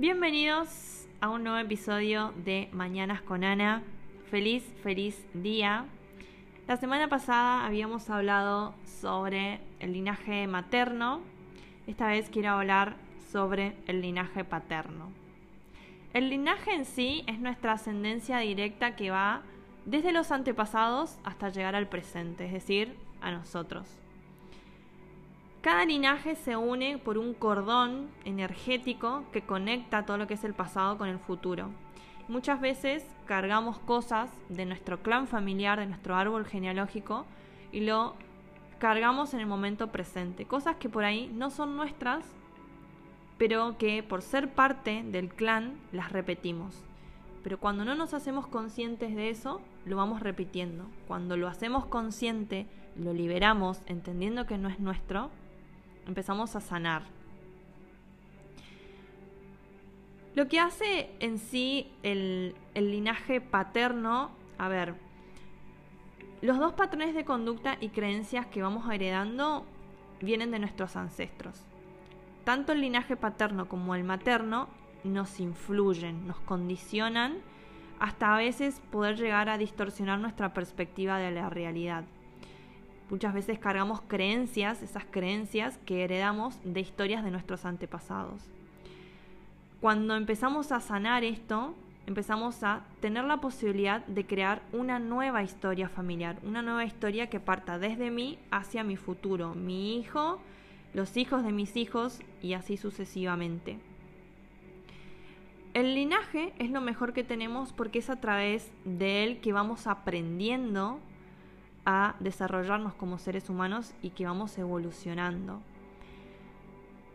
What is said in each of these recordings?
Bienvenidos a un nuevo episodio de Mañanas con Ana. Feliz, feliz día. La semana pasada habíamos hablado sobre el linaje materno. Esta vez quiero hablar sobre el linaje paterno. El linaje en sí es nuestra ascendencia directa que va desde los antepasados hasta llegar al presente, es decir, a nosotros. Cada linaje se une por un cordón energético que conecta todo lo que es el pasado con el futuro. Muchas veces cargamos cosas de nuestro clan familiar, de nuestro árbol genealógico, y lo cargamos en el momento presente. Cosas que por ahí no son nuestras, pero que por ser parte del clan las repetimos. Pero cuando no nos hacemos conscientes de eso, lo vamos repitiendo. Cuando lo hacemos consciente, lo liberamos, entendiendo que no es nuestro, empezamos a sanar. Lo que hace en sí el, linaje paterno, a ver, los dos patrones de conducta y creencias que vamos heredando vienen de nuestros ancestros. Tanto el linaje paterno como el materno nos influyen, nos condicionan hasta a veces poder llegar a distorsionar nuestra perspectiva de la realidad. Muchas veces cargamos creencias, esas creencias que heredamos de historias de nuestros antepasados. Cuando empezamos a sanar esto, empezamos a tener la posibilidad de crear una nueva historia familiar, una nueva historia que parta desde mí hacia mi futuro, mi hijo, los hijos de mis hijos y así sucesivamente. El linaje es lo mejor que tenemos porque es a través de él que vamos aprendiendo a desarrollarnos como seres humanos y que vamos evolucionando.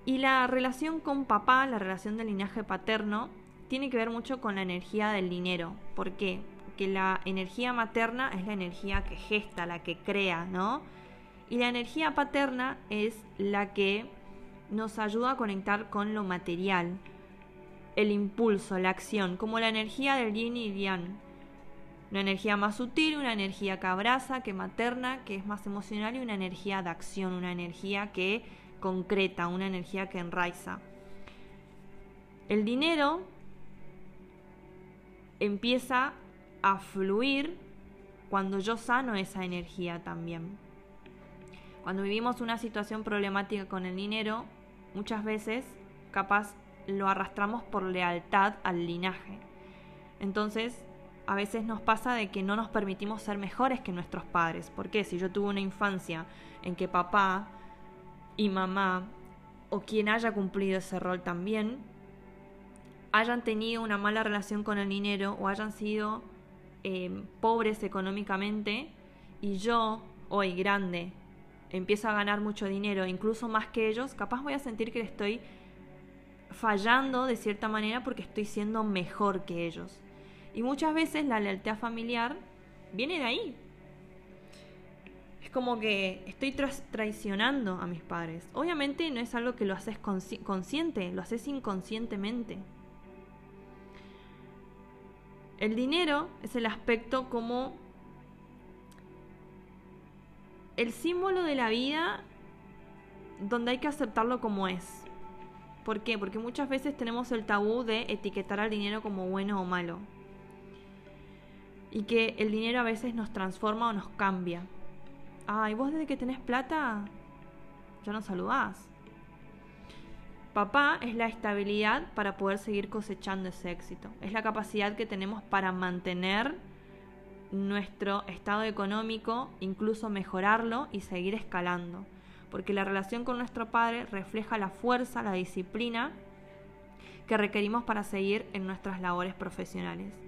Y la relación con papá, la relación del linaje paterno, tiene que ver mucho con la energía del dinero. ¿Por qué? Porque la energía materna es la energía que gesta, la que crea, ¿no? Y la energía paterna es la que nos ayuda a conectar con lo material, el impulso, la acción, como la energía del yin y yang. Una energía más sutil, una energía que abraza, que materna, que es más emocional y una energía de acción, una energía que concreta, una energía que enraiza. El dinero empieza a fluir cuando yo sano esa energía también. Cuando vivimos una situación problemática con el dinero, muchas veces capaz lo arrastramos por lealtad al linaje. Entonces, a veces nos pasa de que no nos permitimos ser mejores que nuestros padres. Porque si yo tuve una infancia en que papá y mamá, o quien haya cumplido ese rol también, hayan tenido una mala relación con el dinero o hayan sido eh, pobres económicamente, y yo, hoy grande, empiezo a ganar mucho dinero, incluso más que ellos, capaz voy a sentir que estoy fallando de cierta manera porque estoy siendo mejor que ellos. Y muchas veces la lealtad familiar viene de ahí. Es como que estoy traicionando a mis padres. Obviamente no es algo que lo haces consciente, lo haces inconscientemente. El dinero es el aspecto como el símbolo de la vida donde hay que aceptarlo como es. ¿Por qué? Porque muchas veces tenemos el tabú de etiquetar al dinero como bueno o malo y que el dinero a veces nos transforma o nos cambia. Ay, vos desde que tenés plata ya no saludás. Papá es la estabilidad para poder seguir cosechando ese éxito. Es la capacidad que tenemos para mantener nuestro estado económico, incluso mejorarlo y seguir escalando. Porque la relación con nuestro padre refleja la fuerza, la disciplina que requerimos para seguir en nuestras labores profesionales.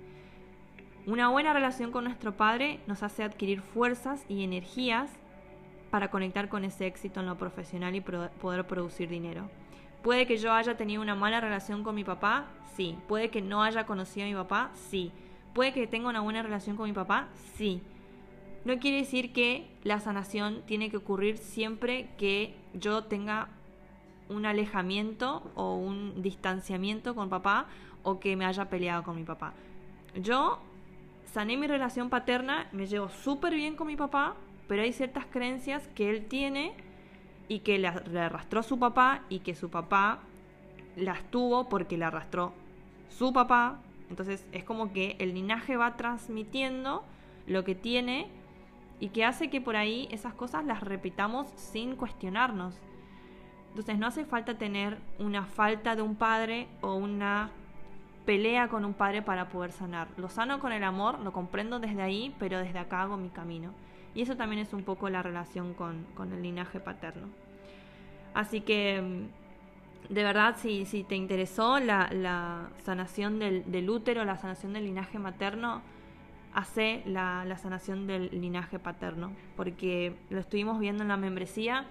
Una buena relación con nuestro Padre nos hace adquirir fuerzas y energías para conectar con ese éxito en lo profesional y poder producir dinero. Puede que yo haya tenido una mala relación con mi papá, sí. Puede que no haya conocido a mi papá, sí. Puede que tenga una buena relación con mi papá, sí. No quiere decir que la sanación tiene que ocurrir siempre que yo tenga un alejamiento o un distanciamiento con papá o que me haya peleado con mi papá. Yo sané mi relación paterna, me llevo súper bien con mi papá, pero hay ciertas creencias que él tiene y que le, arrastró su papá y que su papá las tuvo porque la arrastró su papá. Entonces es como que el linaje va transmitiendo lo que tiene y que hace que por ahí esas cosas las repitamos sin cuestionarnos. Entonces no hace falta tener una falta de un padre o una pelea con un padre para poder sanar. Lo sano con el amor, lo comprendo desde ahí, pero desde acá hago mi camino. Y eso también es un poco la relación con, el linaje paterno. Así que, mm, de verdad, si, si te interesó la, sanación del, útero, la sanación del linaje materno, hace la, la sanación del linaje paterno, porque lo estuvimos viendo en la membresía.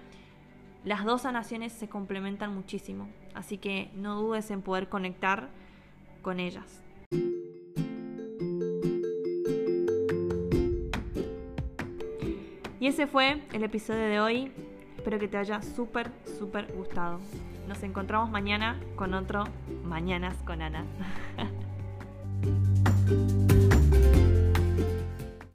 Las dos sanaciones se complementan muchísimo, así que no dudes en poder conectar con ellas. Y ese fue el episodio de hoy. Espero que te haya súper, súper gustado. Nos encontramos mañana con otro Mañanas con Ana.